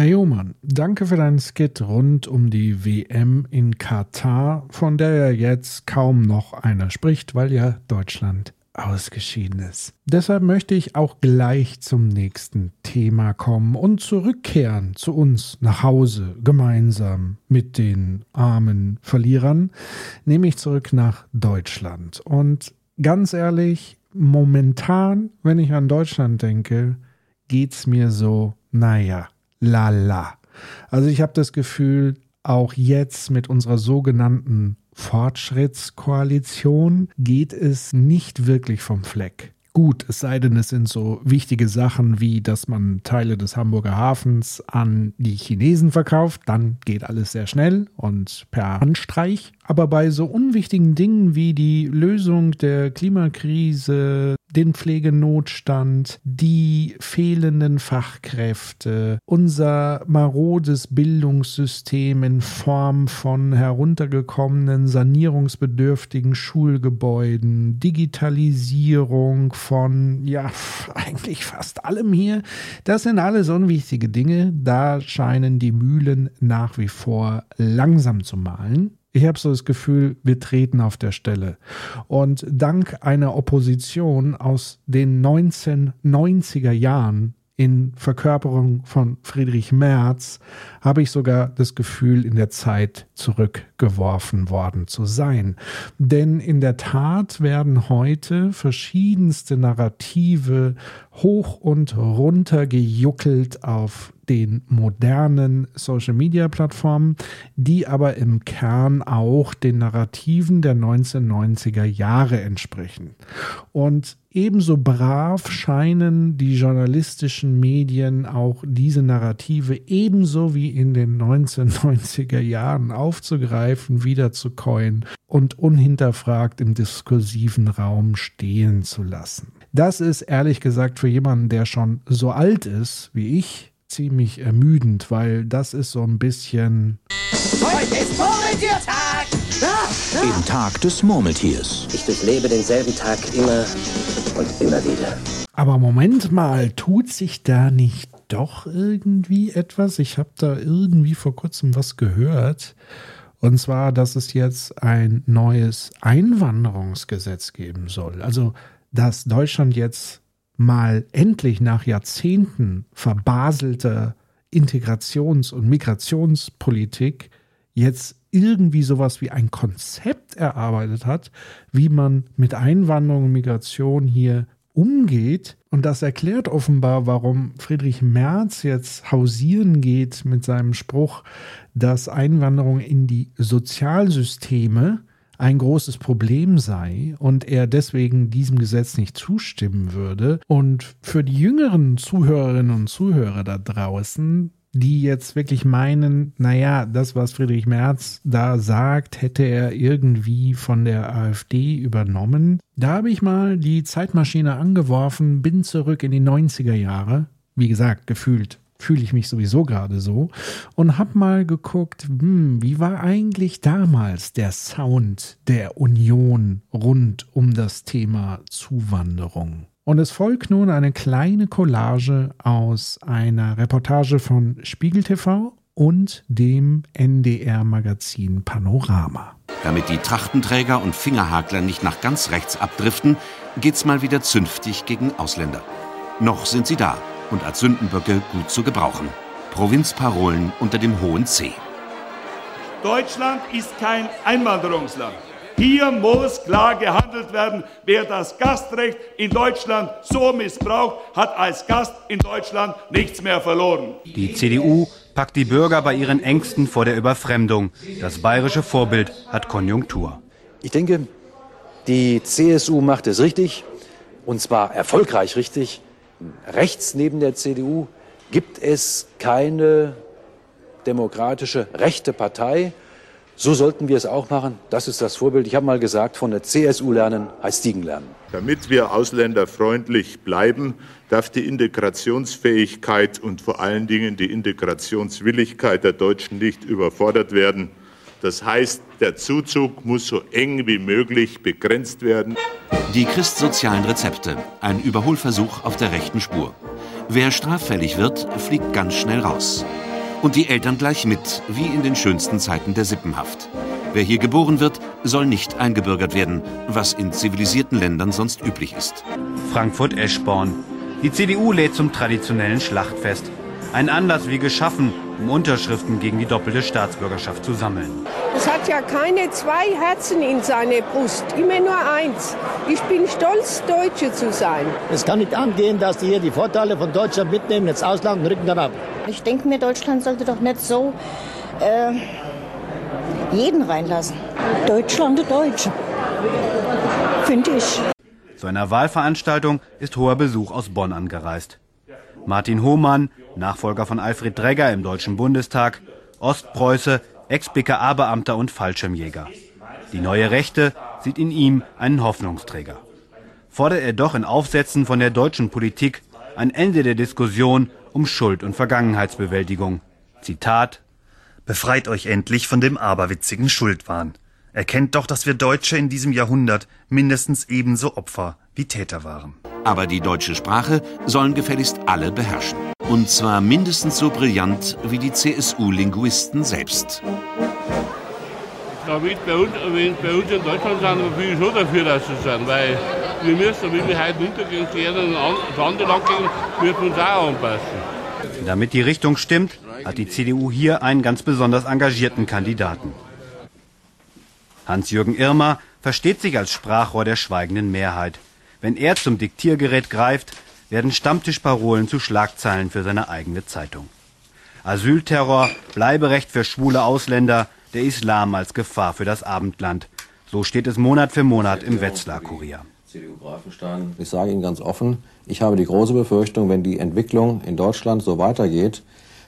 Herr Johmann, danke für deinen Skit rund um die WM in Katar, von der ja jetzt kaum noch einer spricht, weil ja Deutschland ausgeschieden ist. Deshalb möchte ich auch gleich zum nächsten Thema kommen und zurückkehren zu uns nach Hause gemeinsam mit den armen Verlierern, nämlich zurück nach Deutschland. Und ganz ehrlich, momentan, wenn ich an Deutschland denke, geht's mir so, naja, lala. Also ich habe das Gefühl, auch jetzt mit unserer sogenannten Fortschrittskoalition geht es nicht wirklich vom Fleck. Gut, es sei denn, es sind so wichtige Sachen wie, dass man Teile des Hamburger Hafens an die Chinesen verkauft, dann geht alles sehr schnell und per Handstreich. Aber bei so unwichtigen Dingen wie die Lösung der Klimakrise, den Pflegenotstand, die fehlenden Fachkräfte, unser marodes Bildungssystem in Form von heruntergekommenen, sanierungsbedürftigen Schulgebäuden, Digitalisierung von, ja, eigentlich fast allem hier, das sind alles unwichtige Dinge. Da scheinen die Mühlen nach wie vor langsam zu malen. Ich habe so das Gefühl, wir treten auf der Stelle. Und dank einer Opposition aus den 1990er Jahren in Verkörperung von Friedrich Merz habe ich sogar das Gefühl, in der Zeit zurückgeworfen worden zu sein. Denn in der Tat werden heute verschiedenste Narrative hoch und runter gejuckelt auf den modernen Social-Media-Plattformen, die aber im Kern auch den Narrativen der 1990er Jahre entsprechen. Und ebenso brav scheinen die journalistischen Medien auch diese Narrative ebenso wie in den 1990er Jahren aufzugreifen, wieder zu coin und unhinterfragt im diskursiven Raum stehen zu lassen. Das ist ehrlich gesagt für jemanden, der schon so alt ist wie ich, ziemlich ermüdend, weil das ist so ein bisschen. Heute ist Murmeltiertag! Im Tag des Murmeltiers. Ich durchlebe denselben Tag immer und immer wieder. Aber Moment mal, tut sich da nicht doch irgendwie etwas? Ich habe da irgendwie vor kurzem was gehört. Und zwar, dass es jetzt ein neues Einwanderungsgesetz geben soll. Also, dass Deutschland jetzt mal endlich nach Jahrzehnten verbaselter Integrations- und Migrationspolitik jetzt irgendwie sowas wie ein Konzept erarbeitet hat, wie man mit Einwanderung und Migration hier umgeht. Und das erklärt offenbar, warum Friedrich Merz jetzt hausieren geht mit seinem Spruch, dass Einwanderung in die Sozialsysteme ein großes Problem sei und er deswegen diesem Gesetz nicht zustimmen würde. Und für die jüngeren Zuhörerinnen und Zuhörer da draußen, die jetzt wirklich meinen, naja, das, was Friedrich Merz da sagt, hätte er irgendwie von der AfD übernommen. Da habe ich mal die Zeitmaschine angeworfen, bin zurück in die 90er Jahre. Wie gesagt, gefühlt fühle ich mich sowieso gerade so und habe mal geguckt, hm, wie war eigentlich damals der Sound der Union rund um das Thema Zuwanderung. Und es folgt nun eine kleine Collage aus einer Reportage von Spiegel TV und dem NDR-Magazin Panorama. Damit die Trachtenträger und Fingerhakler nicht nach ganz rechts abdriften, geht's mal wieder zünftig gegen Ausländer. Noch sind sie da und als Sündenböcke gut zu gebrauchen. Provinzparolen unter dem hohen C. Deutschland ist kein Einwanderungsland. Hier muss klar gehandelt werden. Wer das Gastrecht in Deutschland so missbraucht, hat als Gast in Deutschland nichts mehr verloren. Die CDU packt die Bürger bei ihren Ängsten vor der Überfremdung. Das bayerische Vorbild hat Konjunktur. Ich denke, die CSU macht es richtig, und zwar erfolgreich richtig rechts neben der CDU gibt es keine demokratische rechte Partei. So sollten wir es auch machen. Das ist das Vorbild. Ich habe mal gesagt, von der CSU lernen heißt Stiegen lernen. Damit wir ausländerfreundlich bleiben, darf die Integrationsfähigkeit und vor allen Dingen die Integrationswilligkeit der Deutschen nicht überfordert werden. Das heißt, der Zuzug muss so eng wie möglich begrenzt werden. Die christsozialen Rezepte, ein Überholversuch auf der rechten Spur. Wer straffällig wird, fliegt ganz schnell raus. Und die Eltern gleich mit, wie in den schönsten Zeiten der Sippenhaft. Wer hier geboren wird, soll nicht eingebürgert werden, was in zivilisierten Ländern sonst üblich ist. Frankfurt-Eschborn. Die CDU lädt zum traditionellen Schlachtfest. Ein Anlass wie geschaffen, um Unterschriften gegen die doppelte Staatsbürgerschaft zu sammeln. Es hat ja keine zwei Herzen in seiner Brust, immer nur eins. Ich bin stolz, Deutsche zu sein. Es kann nicht angehen, dass die hier die Vorteile von Deutschland mitnehmen, ins Ausland und rücken dann ab. Ich denke mir, Deutschland sollte doch nicht so äh, jeden reinlassen. Deutschland, Deutsche. Finde ich. Zu einer Wahlveranstaltung ist hoher Besuch aus Bonn angereist. Martin Hohmann, Nachfolger von Alfred Dregger im Deutschen Bundestag, Ostpreuße, Ex-BKA-Beamter und Fallschirmjäger. Die neue Rechte sieht in ihm einen Hoffnungsträger. Fordert er doch in Aufsätzen von der deutschen Politik ein Ende der Diskussion um Schuld- und Vergangenheitsbewältigung. Zitat Befreit euch endlich von dem aberwitzigen Schuldwahn. Erkennt doch, dass wir Deutsche in diesem Jahrhundert mindestens ebenso Opfer wie Täter waren. Aber die deutsche Sprache sollen gefälligst alle beherrschen. Und zwar mindestens so brillant wie die CSU-Linguisten selbst. Damit bei uns, wenn bei uns in Deutschland sind, bin ich schon dafür, dass sie sind, weil wir müssen, wenn wir heute runtergehen, das andere Land gehen, müssen wir uns auch anpassen. Damit die Richtung stimmt, hat die CDU hier einen ganz besonders engagierten Kandidaten. Hans-Jürgen Irmer versteht sich als Sprachrohr der schweigenden Mehrheit. Wenn er zum Diktiergerät greift, werden Stammtischparolen zu Schlagzeilen für seine eigene Zeitung. Asylterror, Bleiberecht für schwule Ausländer, der Islam als Gefahr für das Abendland. So steht es Monat für Monat im Wetzlar-Kurier. Ich sage Ihnen ganz offen, ich habe die große Befürchtung, wenn die Entwicklung in Deutschland so weitergeht,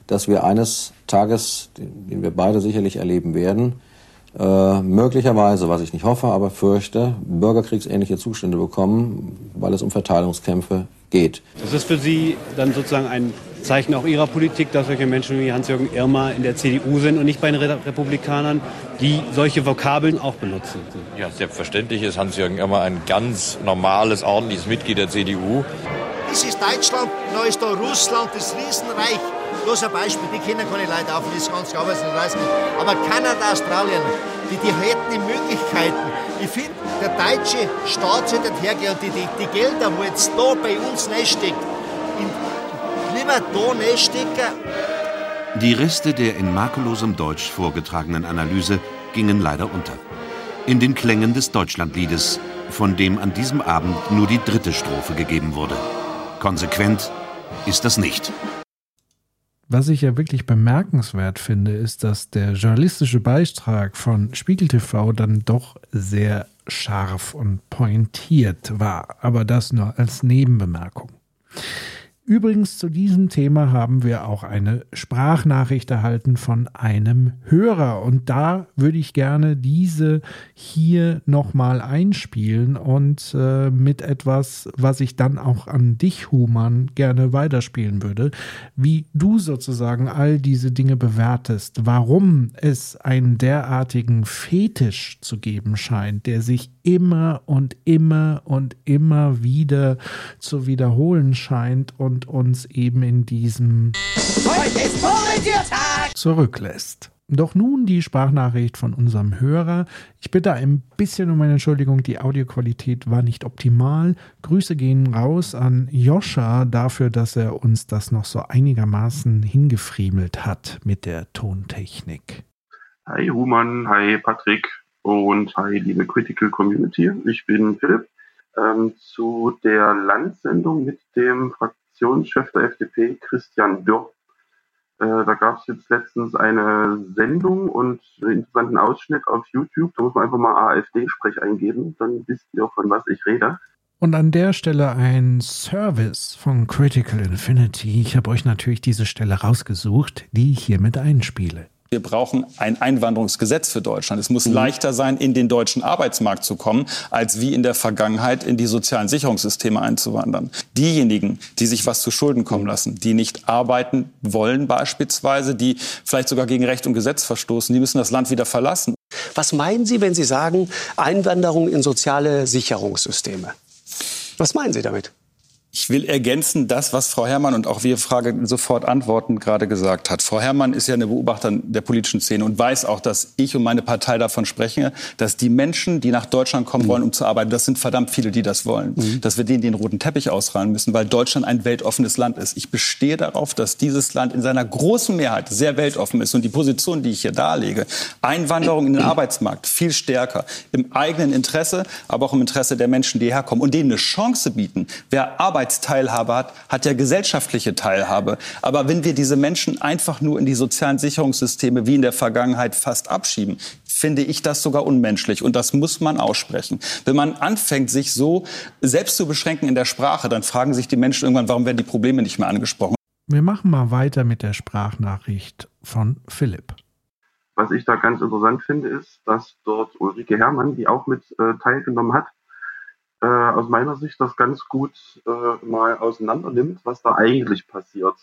dass wir eines Tages, den wir beide sicherlich erleben werden, äh, möglicherweise, was ich nicht hoffe, aber fürchte, bürgerkriegsähnliche Zustände bekommen, weil es um Verteilungskämpfe geht. Das ist für Sie dann sozusagen ein Zeichen auch Ihrer Politik, dass solche Menschen wie Hans-Jürgen Irmer in der CDU sind und nicht bei den Republikanern, die solche Vokabeln auch benutzen. Ja, selbstverständlich ist Hans-Jürgen Irmer ein ganz normales, ordentliches Mitglied der CDU. Das ist Deutschland, da ist da Russland, das Riesenreich. Bloß ein Beispiel, die Kinder keine Leute auf, das ganze Arbeitslosen. Aber Kanada, Australien, die, die hätten die Möglichkeiten. Ich finde, der deutsche Staat sollte hergehen und die, die, die Gelder, wo jetzt da bei uns reinsteckt, lieber da reinstecken. Die Reste der in makellosem Deutsch vorgetragenen Analyse gingen leider unter. In den Klängen des Deutschlandliedes, von dem an diesem Abend nur die dritte Strophe gegeben wurde. Konsequent ist das nicht. Was ich ja wirklich bemerkenswert finde, ist, dass der journalistische Beitrag von Spiegel TV dann doch sehr scharf und pointiert war. Aber das nur als Nebenbemerkung. Übrigens zu diesem Thema haben wir auch eine Sprachnachricht erhalten von einem Hörer. Und da würde ich gerne diese hier nochmal einspielen und äh, mit etwas, was ich dann auch an dich, Human, gerne weiterspielen würde, wie du sozusagen all diese Dinge bewertest, warum es einen derartigen Fetisch zu geben scheint, der sich immer und immer und immer wieder zu wiederholen scheint und uns eben in diesem zurücklässt. Doch nun die Sprachnachricht von unserem Hörer. Ich bitte ein bisschen um eine Entschuldigung, die Audioqualität war nicht optimal. Grüße gehen raus an Joscha dafür, dass er uns das noch so einigermaßen hingefriemelt hat mit der Tontechnik. Hi Human, hi Patrick und hi liebe Critical Community. Ich bin Philipp. Ähm, zu der Landsendung mit dem Fraktionschef der FDP, Christian Dürr. Äh, da gab es jetzt letztens eine Sendung und einen interessanten Ausschnitt auf YouTube. Da muss man einfach mal AfD-Sprech eingeben, dann wisst ihr, von was ich rede. Und an der Stelle ein Service von Critical Infinity. Ich habe euch natürlich diese Stelle rausgesucht, die ich hiermit einspiele. Wir brauchen ein Einwanderungsgesetz für Deutschland. Es muss mhm. leichter sein, in den deutschen Arbeitsmarkt zu kommen, als wie in der Vergangenheit in die sozialen Sicherungssysteme einzuwandern. Diejenigen, die sich was zu Schulden kommen lassen, die nicht arbeiten wollen beispielsweise, die vielleicht sogar gegen Recht und Gesetz verstoßen, die müssen das Land wieder verlassen. Was meinen Sie, wenn Sie sagen Einwanderung in soziale Sicherungssysteme? Was meinen Sie damit? Ich will ergänzen das, was Frau Herrmann und auch wir Frage sofort antworten gerade gesagt hat. Frau Herrmann ist ja eine Beobachterin der politischen Szene und weiß auch, dass ich und meine Partei davon sprechen, dass die Menschen, die nach Deutschland kommen wollen, um zu arbeiten, das sind verdammt viele, die das wollen, mhm. dass wir denen den roten Teppich ausrollen müssen, weil Deutschland ein weltoffenes Land ist. Ich bestehe darauf, dass dieses Land in seiner großen Mehrheit sehr weltoffen ist und die Position, die ich hier darlege, Einwanderung in den Arbeitsmarkt viel stärker im eigenen Interesse, aber auch im Interesse der Menschen, die herkommen und denen eine Chance bieten. Wer Arbeit Arbeitsteilhabe hat, hat ja gesellschaftliche Teilhabe. Aber wenn wir diese Menschen einfach nur in die sozialen Sicherungssysteme wie in der Vergangenheit fast abschieben, finde ich das sogar unmenschlich. Und das muss man aussprechen. Wenn man anfängt, sich so selbst zu beschränken in der Sprache, dann fragen sich die Menschen irgendwann, warum werden die Probleme nicht mehr angesprochen. Wir machen mal weiter mit der Sprachnachricht von Philipp. Was ich da ganz interessant finde, ist, dass dort Ulrike Herrmann, die auch mit äh, teilgenommen hat, äh, aus meiner Sicht das ganz gut äh, mal auseinander nimmt, was da eigentlich passiert.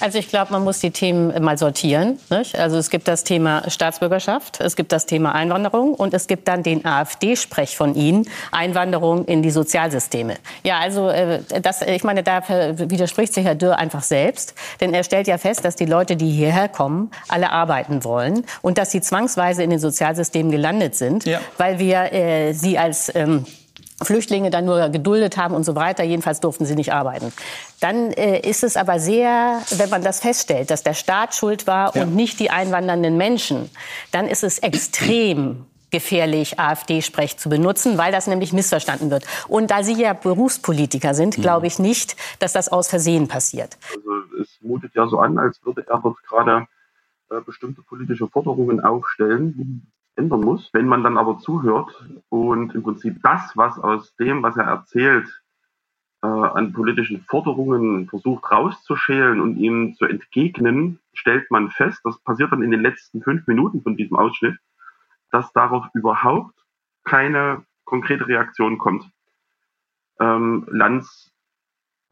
Also ich glaube, man muss die Themen mal sortieren. Nicht? Also es gibt das Thema Staatsbürgerschaft, es gibt das Thema Einwanderung und es gibt dann den AfD-Sprech von Ihnen, Einwanderung in die Sozialsysteme. Ja, also äh, das, ich meine, da widerspricht sich Herr Dürr einfach selbst, denn er stellt ja fest, dass die Leute, die hierher kommen, alle arbeiten wollen und dass sie zwangsweise in den Sozialsystemen gelandet sind, ja. weil wir äh, sie als ähm, Flüchtlinge dann nur geduldet haben und so weiter. Jedenfalls durften sie nicht arbeiten. Dann äh, ist es aber sehr, wenn man das feststellt, dass der Staat schuld war ja. und nicht die einwandernden Menschen, dann ist es extrem gefährlich, AfD-Sprech zu benutzen, weil das nämlich missverstanden wird. Und da Sie ja Berufspolitiker sind, mhm. glaube ich nicht, dass das aus Versehen passiert. Also es mutet ja so an, als würde er dort gerade äh, bestimmte politische Forderungen aufstellen, ändern muss. Wenn man dann aber zuhört und im Prinzip das, was aus dem, was er erzählt, äh, an politischen Forderungen versucht rauszuschälen und ihm zu entgegnen, stellt man fest, das passiert dann in den letzten fünf Minuten von diesem Ausschnitt, dass darauf überhaupt keine konkrete Reaktion kommt. Ähm, Lanz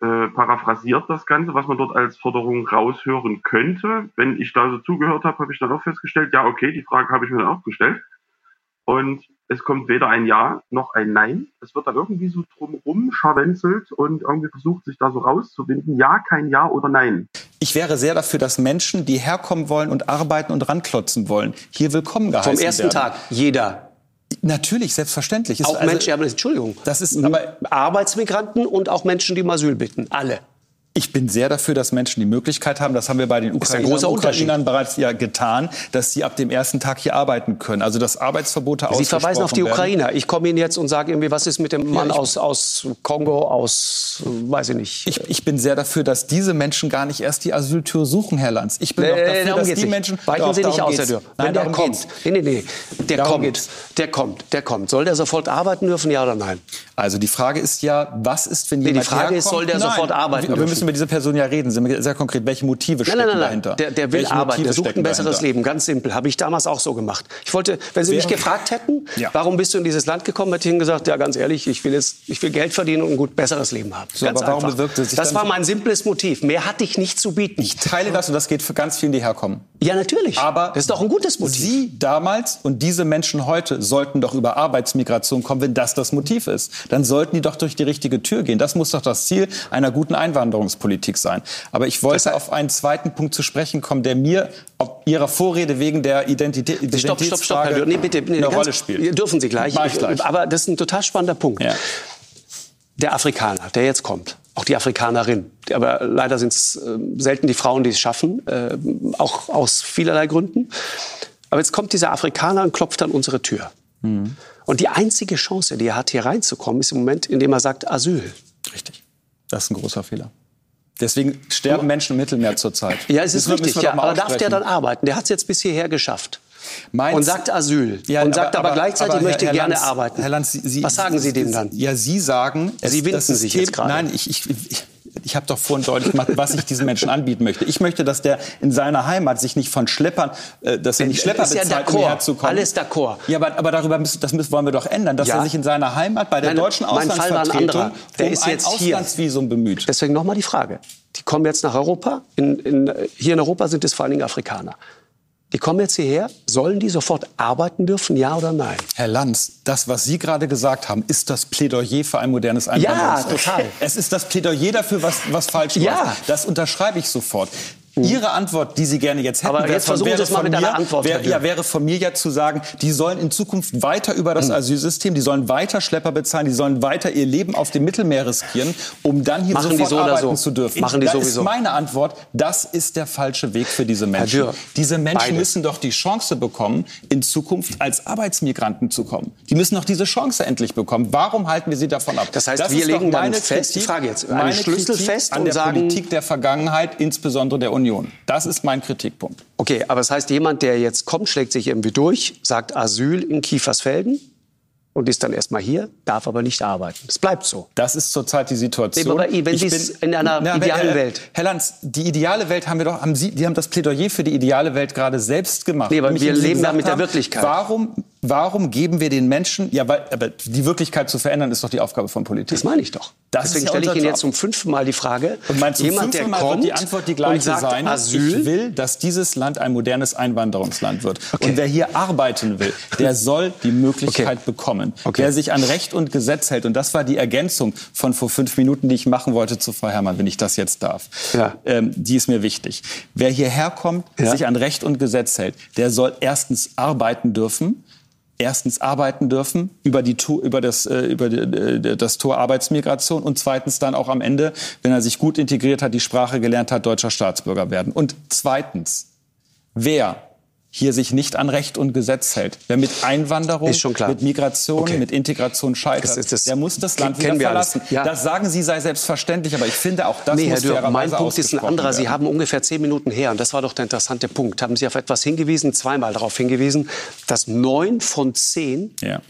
äh, paraphrasiert das Ganze, was man dort als Forderung raushören könnte. Wenn ich da so zugehört habe, habe ich dann auch festgestellt, ja, okay, die Frage habe ich mir dann auch gestellt. Und es kommt weder ein Ja noch ein Nein. Es wird da irgendwie so drumherum scharwenzelt und irgendwie versucht, sich da so rauszuwinden. Ja, kein Ja oder Nein. Ich wäre sehr dafür, dass Menschen, die herkommen wollen und arbeiten und ranklotzen wollen, hier willkommen geheißen werden. Vom ersten werden. Tag, jeder. Natürlich, selbstverständlich. Auch also, Menschen, aber Entschuldigung. Das ist aber Arbeitsmigranten und auch Menschen, die um Asyl bitten. Alle. Ich bin sehr dafür, dass Menschen die Möglichkeit haben, das haben wir bei den Ukrainern, Ukrainern bereits ja getan, dass sie ab dem ersten Tag hier arbeiten können. Also dass Arbeitsverbote Sie verweisen auf die werden. Ukrainer. Ich komme Ihnen jetzt und sage irgendwie, was ist mit dem Mann ja, aus, aus Kongo, aus, weiß ich nicht. Ich, ich, bin sehr dafür, dass diese Menschen gar nicht erst die Asyltür suchen, Herr Lanz. Ich bin auch dafür, dass die nicht. Menschen... Weichen Sie nicht aus, Herr Dürr. Wenn der kommt, nee, nee, nee, der darum kommt, geht's. der kommt, der kommt. Soll der sofort arbeiten dürfen, ja oder nein? Also die Frage ist ja, was ist, wenn nee, jemand Die Frage herkommt? ist, soll der nein. sofort arbeiten müssen über diese Person ja reden. Sehr konkret, welche Motive stecken nein, nein, nein, dahinter? Der, der will welche arbeiten, der sucht ein besseres dahinter? Leben. Ganz simpel. Habe ich damals auch so gemacht. Ich wollte, wenn Sie mich gefragt hätten, ja. warum bist du in dieses Land gekommen, hätte ich Ihnen gesagt, ja ganz ehrlich, ich will, jetzt, ich will Geld verdienen und ein gut besseres Leben haben. So, ganz aber warum einfach. bewirkt es sich Das war mein simples Motiv. Mehr hatte ich nicht zu bieten. Ich teile das und das geht für ganz vielen, die herkommen. Ja, natürlich. Aber das ist doch ein gutes Motiv. Sie damals und diese Menschen heute sollten doch über Arbeitsmigration kommen, wenn das das Motiv ist. Dann sollten die doch durch die richtige Tür gehen. Das muss doch das Ziel einer guten Einwanderungspolitik sein. Aber ich wollte auf einen zweiten Punkt zu sprechen kommen, der mir auf Ihrer Vorrede wegen der Identität, stopp, stopp, stopp, Herr nee, bitte, nee, eine Rolle spielt. Dürfen Sie gleich. Ich gleich. Aber das ist ein total spannender Punkt. Ja. Der Afrikaner, der jetzt kommt, auch die Afrikanerin. Aber leider sind es äh, selten die Frauen, die es schaffen, äh, auch aus vielerlei Gründen. Aber jetzt kommt dieser Afrikaner und klopft an unsere Tür. Mhm. Und die einzige Chance, die er hat, hier reinzukommen, ist im Moment, indem er sagt Asyl. Richtig. Das ist ein großer Fehler. Deswegen sterben Menschen im Mittelmeer zurzeit. Ja, es ist richtig. Ja, aber darf der dann arbeiten? Der hat es jetzt bis hierher geschafft. Meinst, und sagt Asyl. Ja, und sagt aber, aber gleichzeitig, aber, möchte Herr gerne Lanz, arbeiten. Herr Lanz, Sie, Was sagen Sie dem dann? Ja, Sie sagen... Sie winden sich jetzt gerade. Nein, ich, ich, ich ich habe doch vorhin deutlich gemacht, was ich diesen Menschen anbieten möchte. Ich möchte, dass der in seiner Heimat sich nicht von Schleppern, äh, dass er nicht Schlepper ist bezahlt, ja um herzukommen. Alles d'accord. Ja, aber, aber darüber müssen, das müssen, wollen wir doch ändern, dass ja. er sich in seiner Heimat bei der Meine, deutschen Auslandsvertretung der um ist jetzt ein Auslandsvisum hier. bemüht. Deswegen nochmal die Frage. Die kommen jetzt nach Europa. In, in, hier in Europa sind es vor allen Dingen Afrikaner. Die kommen jetzt hierher. Sollen die sofort arbeiten dürfen, ja oder nein? Herr Lanz, das, was Sie gerade gesagt haben, ist das Plädoyer für ein modernes Einwanderungsrecht. Ja, total. Es ist das Plädoyer dafür, was, was falsch Ja. läuft. Das unterschreibe ich sofort. Ihre Antwort, die Sie gerne jetzt hätten, Aber wäre jetzt von, wäre von mir, Dürr. ja, wäre von mir ja zu sagen, die sollen in Zukunft weiter über das Asylsystem, die sollen weiter Schlepper bezahlen, die sollen weiter ihr Leben auf dem Mittelmeer riskieren, um dann hier Machen die sofort so arbeiten so. zu dürfen. Machen die da sowieso. ist meine Antwort, das ist der falsche Weg für diese Menschen. Dürr, diese Menschen beide. müssen doch die Chance bekommen, in Zukunft als Arbeitsmigranten zu kommen. Die müssen doch diese Chance endlich bekommen. Warum halten wir sie davon ab? Das heißt, wir ist doch legen dann fest, die Kritik- Frage jetzt, einen meine Schlüssel Kritik fest an und der sagen- Politik der Vergangenheit, insbesondere der Union. Das ist mein Kritikpunkt. Okay, aber das heißt, jemand, der jetzt kommt, schlägt sich irgendwie durch, sagt Asyl in Kiefersfelden und ist dann erstmal hier, darf aber nicht arbeiten. Es bleibt so. Das ist zurzeit die Situation. Aber wenn Ich Sie es bin- in einer Na, idealen Herr- Welt. Herr Lanz, die ideale Welt haben wir doch, haben Sie, die haben das Plädoyer für die ideale Welt gerade selbst gemacht. Nee, aber wir leben da mit der Wirklichkeit. Warum, warum geben wir den Menschen, ja, weil, aber die Wirklichkeit zu verändern, ist doch die Aufgabe von Politik. Das meine ich doch. Das Deswegen ja stelle ich Ihnen Job. jetzt zum fünften Mal die Frage, Und mein, zum jemand, der Mal kommt wird die Antwort die gleiche sagt sein. Asyl, Ich will, dass dieses Land ein modernes Einwanderungsland wird. Und wer hier arbeiten will, der soll die Möglichkeit bekommen. Wer sich an Recht und Gesetz hält, und das war die Ergänzung von vor fünf Minuten, die ich machen wollte zu Frau Herrmann, wenn ich das jetzt darf. Ähm, die ist mir wichtig. Wer hierher kommt, Ja. sich an Recht und Gesetz hält, der soll erstens arbeiten dürfen erstens arbeiten dürfen über, die, über, das, äh, über äh, das Tor Arbeitsmigration und zweitens dann auch am Ende, wenn er sich gut integriert hat, die Sprache gelernt hat, deutscher Staatsbürger werden. Und zweitens, wer hier sich nicht an Recht und Gesetz hält, wer mit Einwanderung, mit Migration, Okay. mit Integration scheitert, Das ist das- der muss das Land wieder verlassen. Ja. Das sagen Sie sei selbstverständlich, aber ich finde auch das nee, Herr muss Dürr, mein Punkt ist ein anderer. Sie werden. haben ungefähr zehn Minuten her, und das war doch der interessante Punkt, haben Sie auf etwas hingewiesen, zweimal darauf hingewiesen, dass neun von zehn Ja.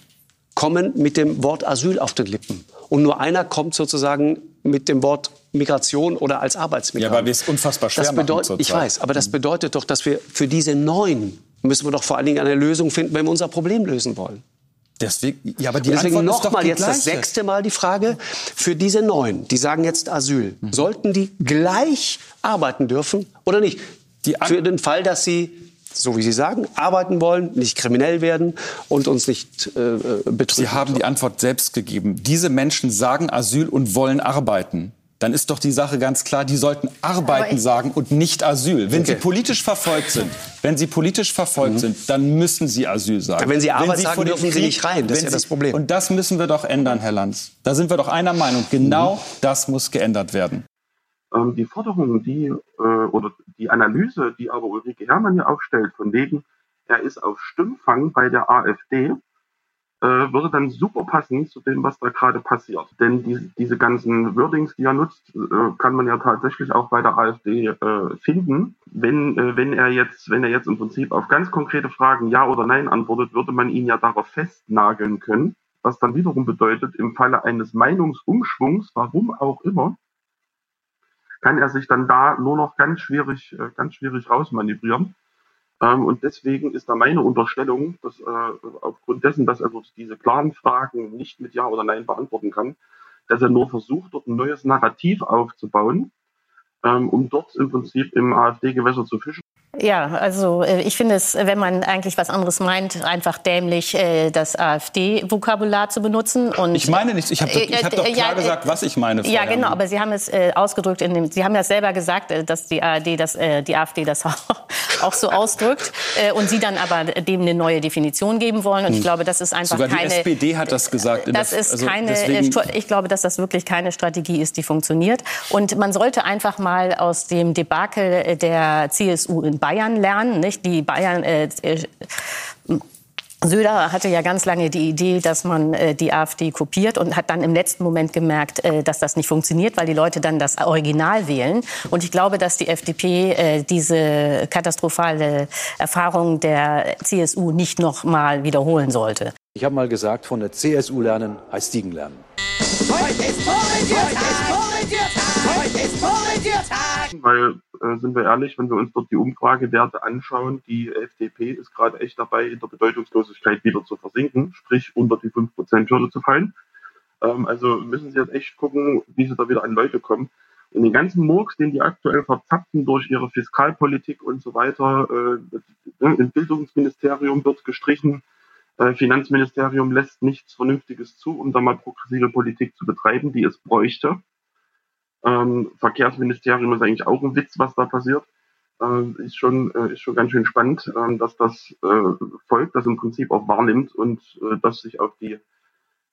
kommen mit dem Wort Asyl auf den Lippen. Und nur einer kommt sozusagen mit dem Wort Migration oder als Arbeitsmigrant. Ja, weil wir es unfassbar schwer das machen bedeutet, Ich zurzeit. weiß, aber das bedeutet doch, dass wir für diese neun müssen wir doch vor allen Dingen eine Lösung finden, wenn wir unser Problem lösen wollen. Deswegen, ja, aber die Und deswegen nochmal jetzt das sechste Mal die Frage für diese neun, die sagen jetzt Asyl. Mhm. Sollten die gleich arbeiten dürfen oder nicht? für den Fall, dass sie, so wie Sie sagen, arbeiten wollen, nicht kriminell werden und uns nicht äh, betrügen. Sie haben die Antwort selbst gegeben. Diese Menschen sagen Asyl und wollen arbeiten. Dann ist doch die Sache ganz klar, die sollten arbeiten sagen und nicht Asyl. Wenn Okay. sie politisch verfolgt sind, wenn sie politisch verfolgt sind, dann müssen sie Asyl sagen. Wenn sie Arbeit sagen, vor dem dürfen sie nicht rein. Das ist wenn ja das Problem. Und das müssen wir doch ändern, Herr Lanz. Da sind wir doch einer Meinung. Genau Mhm. das muss geändert werden. Ähm, die Forderung, die äh, oder die Analyse, die aber Ulrike Herrmann hier aufstellt, von wegen, er ist auf Stimmfang bei der AfD, äh, würde dann super passen zu dem, was da gerade passiert. Denn die, diese ganzen Wordings, die er nutzt, äh, kann man ja tatsächlich auch bei der AfD äh, finden. Wenn, äh, wenn er jetzt, wenn er jetzt im Prinzip auf ganz konkrete Fragen Ja oder Nein antwortet, würde man ihn ja darauf festnageln können. Was dann wiederum bedeutet, im Falle eines Meinungsumschwungs, warum auch immer, kann er sich dann da nur noch ganz schwierig, äh, ganz schwierig rausmanövrieren. Ähm, und deswegen ist da meine Unterstellung, dass äh, aufgrund dessen, dass er diese klaren Fragen nicht mit Ja oder Nein beantworten kann, dass er nur versucht, dort ein neues Narrativ aufzubauen, ähm, um dort im Prinzip im AfD-Gewässer zu fischen. Ja, also äh, ich finde es, wenn man eigentlich was anderes meint, einfach dämlich, äh, das AfD-Vokabular zu benutzen. Und Ich meine nicht, ich habe hab doch Äh, klar ja, gesagt, was ich meine. Frau Ja, genau, Herrmann. aber Sie haben es ausgedrückt in dem, Sie haben ja selber gesagt, dass die ARD, das, äh, die AfD das auch so ausdrückt äh, und Sie dann aber dem eine neue Definition geben wollen. Und ich Hm. glaube, das ist einfach Sogar die keine. SPD hat das gesagt. Das ist also keine, deswegen- äh, ich glaube, dass das wirklich keine Strategie ist, die funktioniert. Und man sollte einfach mal aus dem Debakel der CSU in Bayern lernen. Nicht? Die Bayern, äh, äh, Söder hatte ja ganz lange die Idee, dass man äh, die AfD kopiert und hat dann im letzten Moment gemerkt, äh, dass das nicht funktioniert, weil die Leute dann das Original wählen. Und ich glaube, dass die FDP äh, diese katastrophale Erfahrung der CSU nicht noch mal wiederholen sollte. Ich habe mal gesagt, von der CSU lernen heißt Siegen lernen. Heute ist Vorrediertag! Heute ist Vorrediertag! Heute ist Vorrediertag! Weil, äh, sind wir ehrlich, wenn wir uns dort die Umfragewerte anschauen, die FDP ist gerade echt dabei, in der Bedeutungslosigkeit wieder zu versinken, sprich unter die 5%-Hürde zu fallen. Ähm, also müssen sie jetzt echt gucken, wie sie da wieder an Leute kommen. Und den ganzen Murks, den die aktuell verzapfen durch ihre Fiskalpolitik und so weiter, äh, Im Bildungsministerium wird gestrichen. Äh, Finanzministerium lässt nichts Vernünftiges zu, um da mal progressive Politik zu betreiben, die es bräuchte. Ähm, Verkehrsministerium ist eigentlich auch ein Witz, was da passiert. Äh, ist, schon, äh, ist schon ganz schön spannend, äh, dass das äh, Volk das im Prinzip auch wahrnimmt und äh, das sich auf die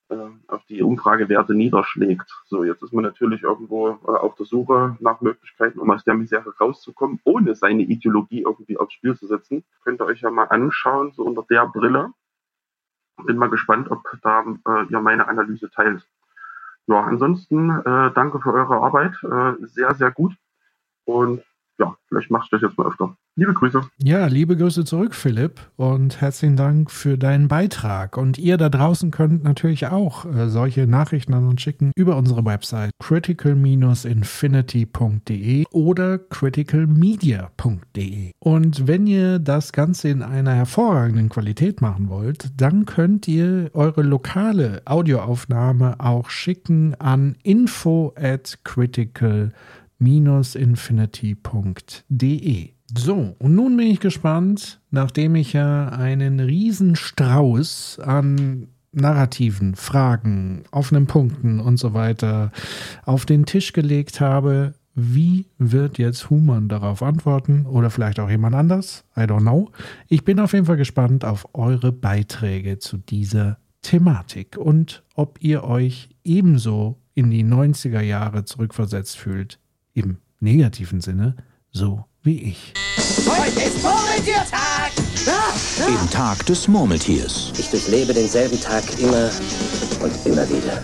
äh, auf die Umfragewerte niederschlägt. So, jetzt ist man natürlich irgendwo äh, auf der Suche nach Möglichkeiten, um aus der Misere rauszukommen, ohne seine Ideologie irgendwie aufs Spiel zu setzen. Könnt ihr euch ja mal anschauen, so unter der Brille. Bin mal gespannt, ob da äh, ihr meine Analyse teilt. Ja, ansonsten äh, danke für eure Arbeit. Äh, sehr, sehr gut. Und ja, vielleicht machst du das jetzt mal öfter. Liebe Grüße. Ja, liebe Grüße zurück, Philipp, und herzlichen Dank für deinen Beitrag. Und ihr da draußen könnt natürlich auch äh, solche Nachrichten an uns schicken über unsere Website critical-infinity.de oder criticalmedia.de. Und wenn ihr das Ganze in einer hervorragenden Qualität machen wollt, dann könnt ihr eure lokale Audioaufnahme auch schicken an info at critical-infinity.de. So, und nun bin ich gespannt, nachdem ich ja einen Riesenstrauß an Narrativen, Fragen, offenen Punkten und so weiter auf den Tisch gelegt habe, wie wird jetzt Human darauf antworten oder vielleicht auch jemand anders? I don't know. Ich bin auf jeden Fall gespannt auf eure Beiträge zu dieser Thematik und ob ihr euch ebenso in die 90er Jahre zurückversetzt fühlt, im negativen Sinne, so wie ich. Heute ist Murmeltiertag! Dem Tag des Murmeltiers. Ich durchlebe denselben Tag immer und immer wieder.